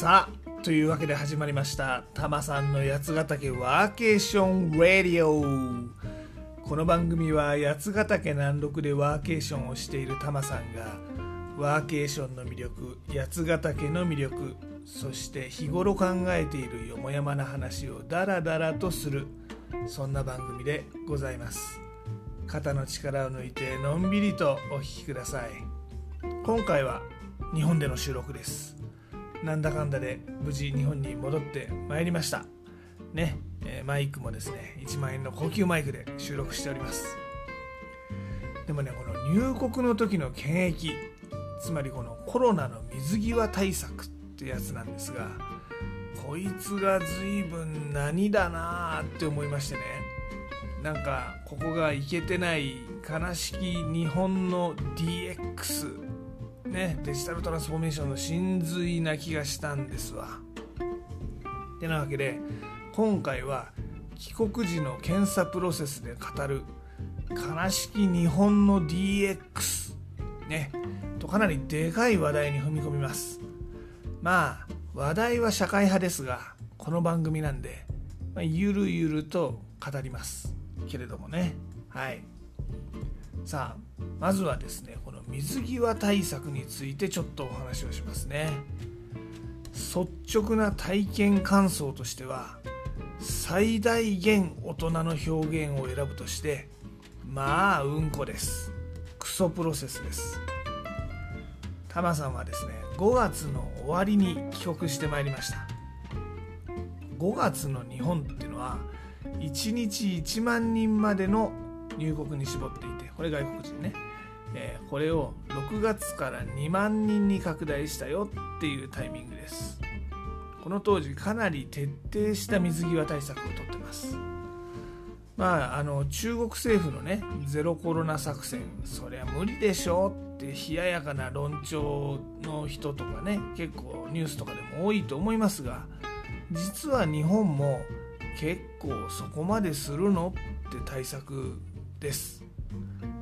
さあというわけで始まりましたタマさんの八ヶ岳ワーケーションラディオ。この番組は八ヶ岳南麓でワーケーションをしているタマさんがワーケーションの魅力八ヶ岳の魅力そして日頃考えているよもやまな話をダラダラとするそんな番組でございます。肩の力を抜いてのんびりとお聴きください。今回は日本での収録です。なんだかんだで無事日本に戻ってまいりました。ね、え、マイクもですね1万円の高級マイクで収録しております。でもねこの入国の時の検疫つまりこのコロナの水際対策ってやつなんですがこいつが随分何だなーって思いましてね。なんかここがいけてない悲しき日本の DX ね、デジタルトランスフォーメーションの真髄な気がしたんですわ。てなわけで今回は帰国時の検査プロセスで語る悲しき日本の DX ねとかなりでかい話題に踏み込みます。まあ話題は社会派ですがこの番組なんで、まあ、ゆるゆると語りますけれどもね。はい。さあまずはですねこの水際対策についてちょっとお話をしますね。率直な体験感想としては最大限大人の表現を選ぶとしてまあうんこです。クソプロセスです。タマさんはですね5月の終わりに帰国してまいりました。5月の日本っていうのは1日1万人までの入国に絞っていてこれ外国人ね。えー、これを6月から2万人に拡大したよっていうタイミングです。この当時かなり徹底した水際対策をとってます。まああの中国政府のねゼロコロナ作戦そりゃ無理でしょって冷ややかな論調の人とかね結構ニュースとかでも多いと思いますが実は日本も結構そこまでするのって対策です。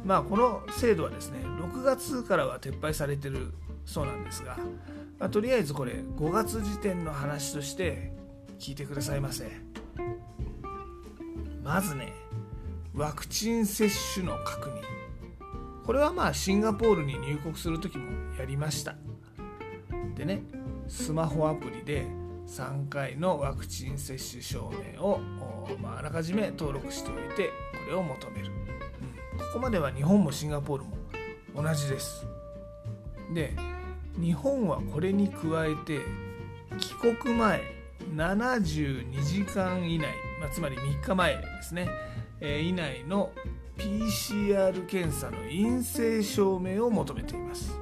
まあ、この制度はですね6月からは撤廃されてるそうなんですが、まあ、とりあえずこれ5月時点の話として聞いてくださいませ。まずねワクチン接種の確認。これはまあシンガポールに入国する時もやりました。でねスマホアプリで3回のワクチン接種証明を、まあ、あらかじめ登録しておいてこれを求める。ここまでは日本もシンガポールも同じです。で日本はこれに加えて帰国前72時間以内、まあ、つまり3日前ですね、えー、以内の PCR 検査の陰性証明を求めています。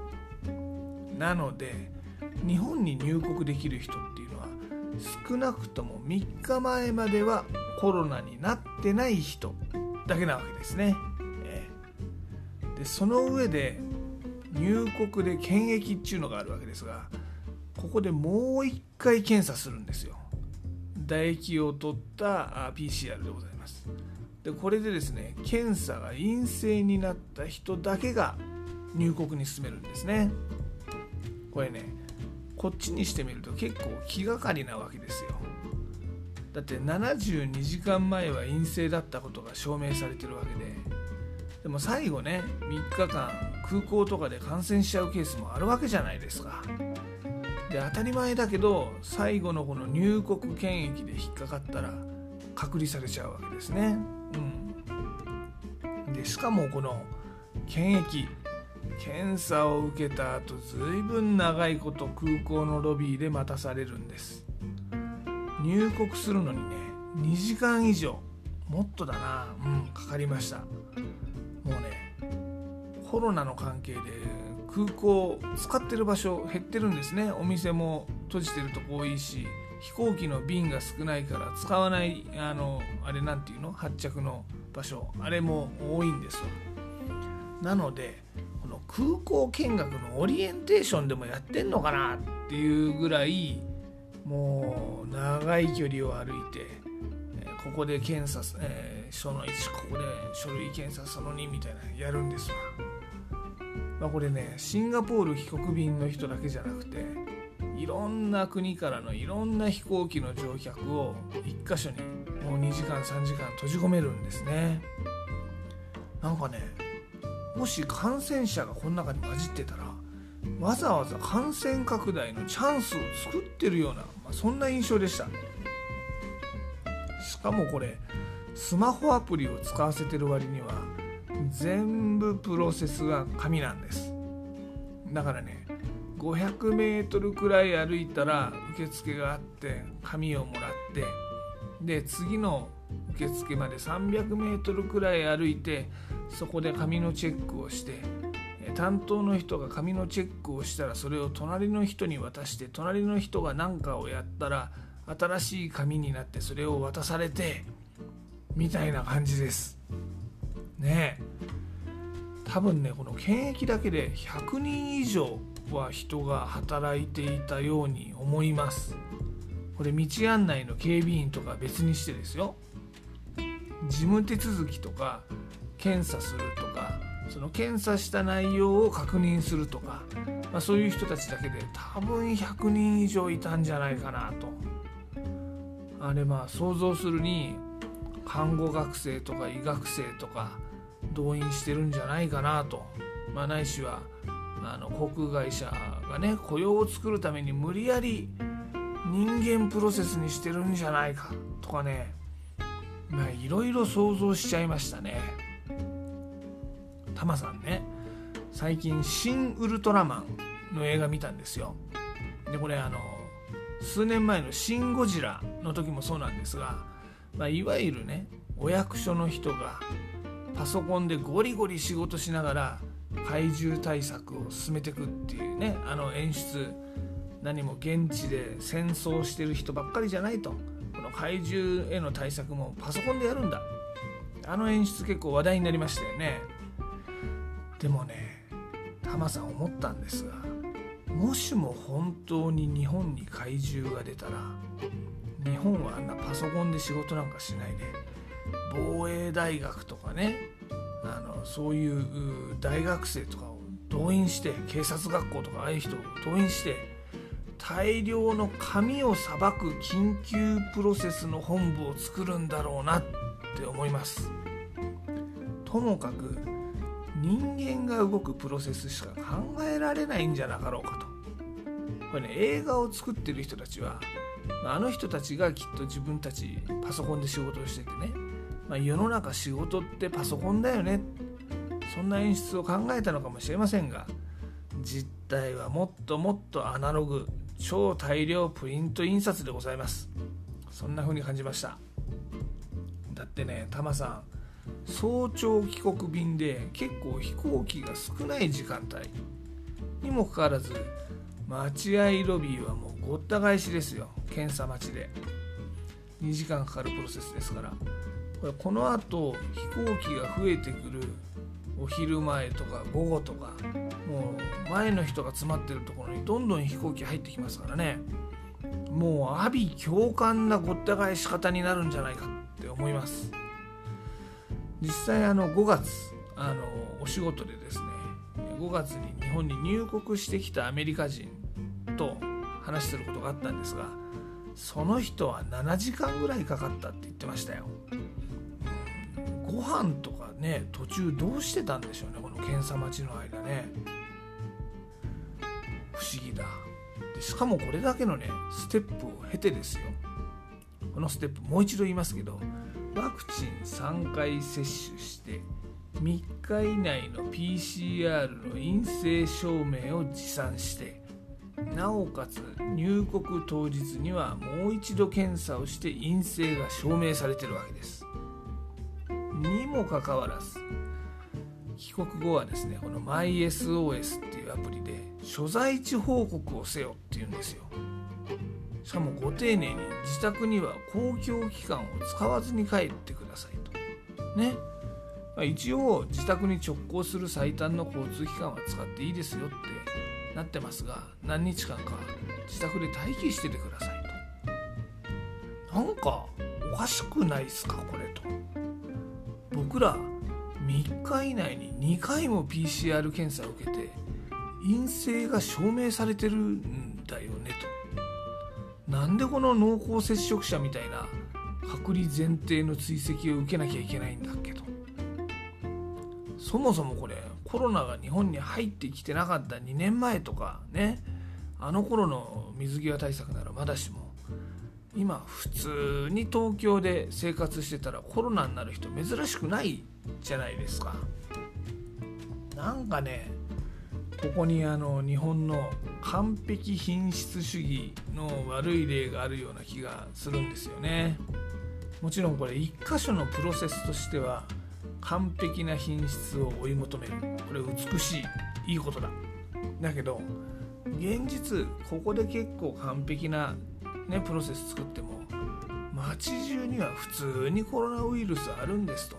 なので日本に入国できる人っていうのは少なくとも3日前まではコロナになってない人だけなわけですね。その上で入国で検疫っていうのがあるわけですがここでもう一回検査するんですよ。唾液を取った PCR でございます。でこれでですね検査が陰性になった人だけが入国に進めるんですね。これねこっちにしてみると結構気がかりなわけですよ。だって72時間前は陰性だったことが証明されてるわけででも最後ね3日間空港とかで感染しちゃうケースもあるわけじゃないですか。で当たり前だけど最後のこの入国検疫で引っかかったら隔離されちゃうわけですね。うん。でしかもこの検疫検査を受けた後ずいぶん長いこと空港のロビーで待たされるんです。入国するのにね2時間以上もっとだな。うんかかりました。もうねコロナの関係で空港使ってる場所減ってるんですね。お店も閉じてるとこ多いし飛行機の便が少ないから使わないあのあれなんていうの？発着の場所。あれも多いんですわなのでこの空港見学のオリエンテーションでもやってんのかなっていうぐらいもう長い距離を歩いてここで検査、えー、その1ここで書類検査その2みたいなやるんですわ、まあ、これねシンガポール帰国便の人だけじゃなくていろんな国からのいろんな飛行機の乗客を1箇所にもう2時間3時間閉じ込めるんですね。なんかねもし感染者がこの中に混じってたらわざわざ感染拡大のチャンスを作ってるような、まあ、そんな印象でした。しかもこれスマホアプリを使わせてる割には全部プロセスが紙なんです。だからね 500m くらい歩いたら受付があって紙をもらってで次の受付まで 300m くらい歩いてそこで紙のチェックをして担当の人が紙のチェックをしたらそれを隣の人に渡して隣の人が何かをやったら新しい紙になってそれを渡されてみたいな感じです。ね。多分ねこの検疫だけで100人以上は人が働いていたように思います。これ道案内の警備員とか別にしてですよ。事務手続きとか検査するとかその検査した内容を確認するとか、まあ、そういう人たちだけで多分100人以上いたんじゃないかなと。あれまあ想像するに看護学生とか医学生とか動員してるんじゃないかなと、まあ、ないしはあの航空会社がね雇用を作るために無理やり人間プロセスにしてるんじゃないかとかね。まあいろいろ想像しちゃいましたね。タマさんね最近「シン・ウルトラマン」の映画見たんですよ。でこれあの数年前の「シン・ゴジラ」の時もそうなんですが、まあ、いわゆるねお役所の人がパソコンでゴリゴリ仕事しながら怪獣対策を進めていくっていうねあの演出何も現地で戦争してる人ばっかりじゃないと。この怪獣への対策もパソコンでやるんだ。あの演出結構話題になりましたよね。でもねタマさん思ったんですがもしも本当に日本に怪獣が出たら日本はあんなパソコンで仕事なんかしないで防衛大学とかねあのそういう大学生とかを動員して警察学校とかああいう人を動員して大量の紙をさばく緊急プロセスの本部を作るんだろうなって思います。ともかく人間が動くプロセスしか考えられないんじゃなかろうかと。これね映画を作ってる人たちはあの人たちがきっと自分たちパソコンで仕事をしててね、まあ、世の中仕事ってパソコンだよね。そんな演出を考えたのかもしれませんが。実態はもっともっとアナログ超大量プリント印刷でございます。そんな風に感じました。だってねタマさん早朝帰国便で結構飛行機が少ない時間帯。にもかかわらず待合ロビーはもうごった返しですよ。検査待ちで。2時間かかるプロセスですから。これこのあと飛行機が増えてくる。お昼前とか午後とか。もう前の人が詰まってるところにどんどん飛行機入ってきますからね。もう阿鼻共感なごった返し方になるんじゃないかって思います。実際あの5月あのお仕事でですね5月に日本に入国してきたアメリカ人と話することがあったんですがその人は7時間ぐらいかかったって言ってましたよ。ご飯とかね途中どうしてたんでしょうねこの検査待ちの間ね。不思議だ。でしかもこれだけのねステップを経てですよ。このステップもう一度言いますけどワクチン3回接種して3日以内の PCR の陰性証明を持参してなおかつ入国当日にはもう一度検査をして陰性が証明されてるわけです。にもかかわらず帰国後はですねこの MySOS っていうアプリで所在地報告をせよっていうんですよ。しかもご丁寧に自宅には公共機関を使わずに帰ってくださいと。ね。ま一応自宅に直行する最短の交通機関は使っていいですよってなってますが何日間か自宅で待機しててくださいと。なんかおかしくないですかこれと。僕ら3日以内に2回も PCR 検査を受けて陰性が証明されてるんだよねと。なんでこの濃厚接触者みたいな隔離前提の追跡を受けなきゃいけないんだっけと。そもそもコロナが日本に入ってきてなかった2年前とかねあの頃の水際対策ならまだしも今普通に東京で生活してたらコロナになる人珍しくないじゃないですか。なんかねここにあの日本の完璧品質主義の悪い例があるような気がするんですよね。もちろんこれ1箇所のプロセスとしては完璧な品質を追い求める。これ美しいいいことだ。だけど現実ここで結構完璧な、ね、プロセス作っても街中には普通にコロナウイルスあるんですと。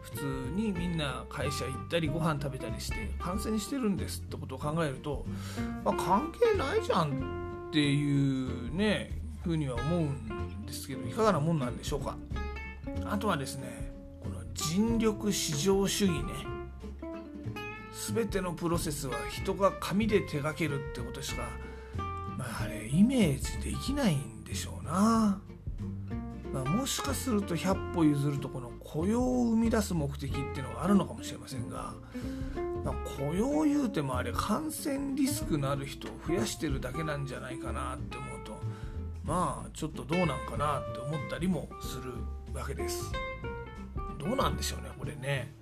普通にみんな会社行ったりご飯食べたりして感染してるんですってことを考えると、まあ、関係ないじゃんっていうねふうには思うんですけどいかがなもんなんでしょうか。あとはですね尽力至上主義ね。全てのプロセスは人が紙で手掛けるってことしか、まあ、あれイメージできないんでしょうな、まあ、もしかすると100歩譲るとこの雇用を生み出す目的っていうのがあるのかもしれませんが、まあ、雇用言うてもあれ感染リスクのある人を増やしてるだけなんじゃないかなって思うとまあちょっとどうなんかなって思ったりもするわけです。どうなんでしょうねこれね。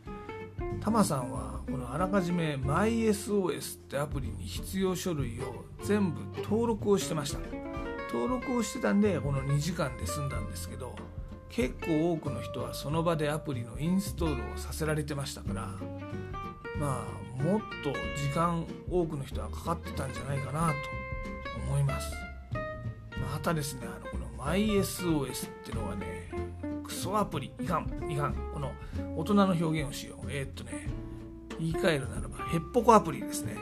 タマさんはこのあらかじめ MySOS ってアプリに必要書類を全部登録をしてました。登録をしてたんでこの2時間で済んだんですけど結構多くの人はその場でアプリのインストールをさせられてましたからまあもっと時間多くの人はかかってたんじゃないかなと思います。またですねあのこの MySOS ってのはねソアプリいかんいかんこの大人の表現をしよう。えー、っとね言い換えるならばへっぽこアプリですね。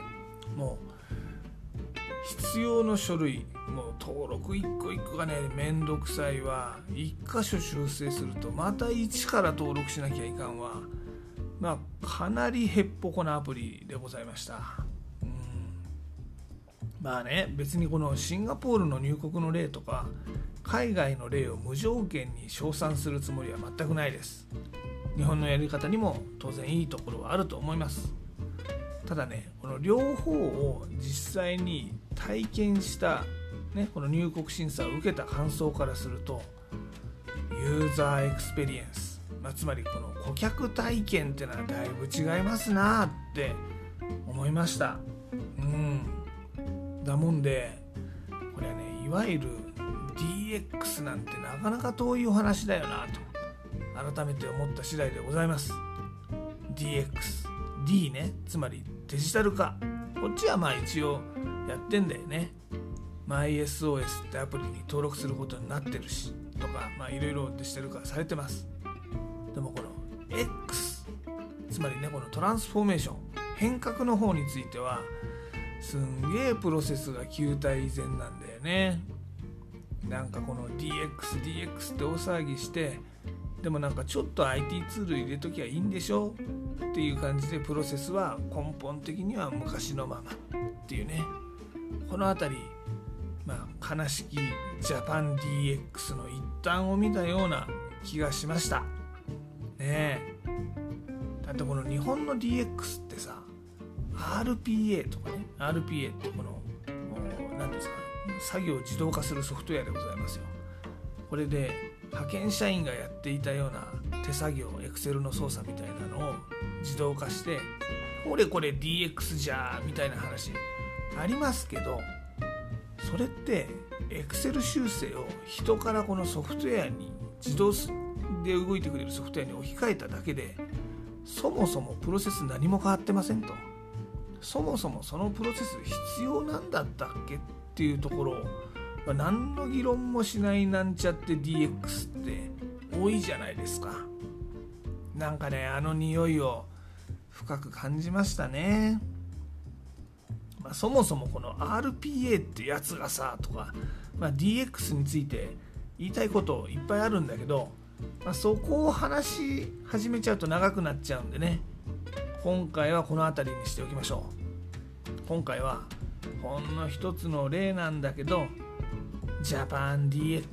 もう必要の書類もう登録一個一個がねめんどくさいわ。一箇所修正するとまた一から登録しなきゃいかんわ。まあかなりへっぽこなアプリでございました。うん。まあね別にこのシンガポールの入国の例とか海外の例を無条件に称賛するつもりは全くないです。日本のやり方にも当然いいところはあると思います。ただねこの両方を実際に体験した、ね、この入国審査を受けた感想からするとユーザーエクスペリエンス、まあ、つまりこの顧客体験っていうのはだいぶ違いますなって思いました。うん。だもんでこれはねいわゆる DX なんてなかなか遠いお話だよなと改めて思った次第でございます。DXD ね。つまりデジタル化。こっちはまあ一応やってんだよね。MySOS ってアプリに登録することになってるしとかまあいろいろデジタル化されてます。でもこの X つまりねこのトランスフォーメーション変革の方についてはすんげえプロセスが球体依然なんだよね。なんかこの DXDX って大騒ぎしてでもなんかちょっと IT ツール入れときゃいいんでしょっていう感じでプロセスは根本的には昔のままっていうね。この辺り、まあ、悲しきジャパン DX の一端を見たような気がしました。ねえ。だってこの日本の DX ってさ RPA とかね RPA ってこの何ですか作業を自動化するソフトウェアでございますよ。これで派遣社員がやっていたような手作業 Excel の操作みたいなのを自動化してこれこれ DX じゃみたいな話ありますけどそれって Excel 修正を人からこのソフトウェアに自動で動いてくれるソフトウェアに置き換えただけでそもそもプロセス何も変わってませんと。そもそもそのプロセス必要なんだったっけっていうところ、ま、何の議論もしないなんちゃって DX って多いじゃないですかなんかねあの匂いを深く感じましたね。まあ、そもそもこの RPA ってやつがさとか、まあ、DX について言いたいこといっぱいあるんだけど、まあ、そこを話し始めちゃうと長くなっちゃうんでね今回はこの辺りにしておきましょう今回はほんの一つの例なんだけどジャパン DX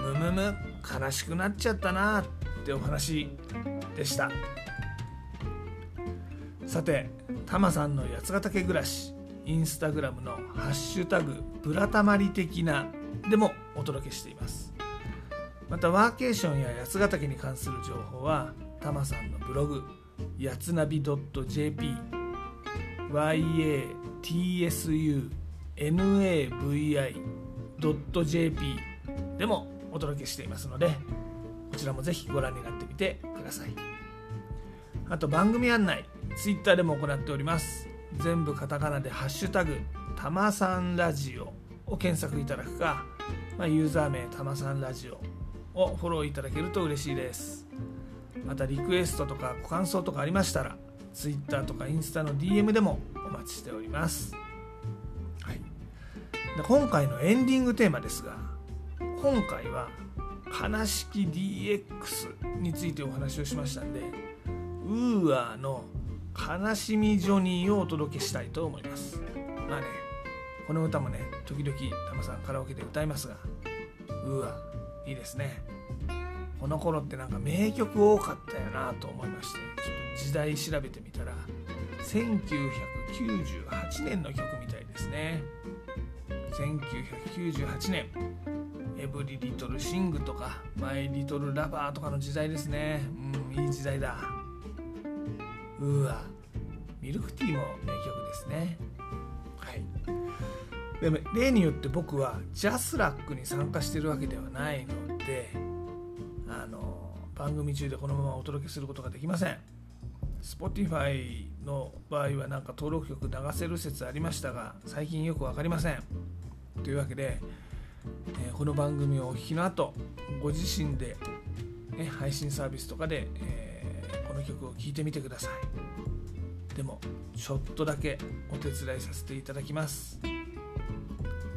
むむむ悲しくなっちゃったなってお話でした。さてタマさんの八ヶ岳暮らしインスタグラムの「ハッシュタグブラタマリ的な」でもお届けしています。またワーケーションや八ヶ岳に関する情報はタマさんのブログやつなび .jp tsunavi.jp でもお届けしていますのでこちらもぜひご覧になってみてください。あと番組案内 Twitter でも行っております。全部カタカナで「ハッシュタグたまさんラジオ」を検索いただくか、まあ、ユーザー名たまさんラジオをフォローいただけると嬉しいです。またリクエストとかご感想とかありましたら Twitter とかインスタの DM でもお待ちしております、はい、で今回のエンディングテーマですが今回は悲しき DX についてお話をしましたんでウーアーの悲しみジョニーをお届けしたいと思います。まあねこの歌もね時々タマさんカラオケで歌いますがうわいいですね。この頃ってなんか名曲多かったよなと思いましてちょっと時代調べてみたら1998年の曲みたいですね。1998年。エブリリトルシングとかマイリトルラバーとかの時代ですね。うんいい時代だ。うわ。ミルクティーも名曲ですね。はい。でも例によって僕はジャスラックに参加してるわけではないので番組中でこのままお届けすることができません。Spotify の場合はなんか登録曲流せる説ありましたが最近よく分かりません。というわけで、え、この番組をお聞きの後ご自身で、ね、配信サービスとかで、えー、この曲を聴いてみてください。でもちょっとだけお手伝いさせていただきます。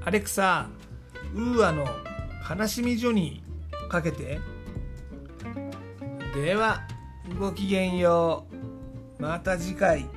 アレクサウーアの悲しみジョニーかけてではごきげんよう。また次回。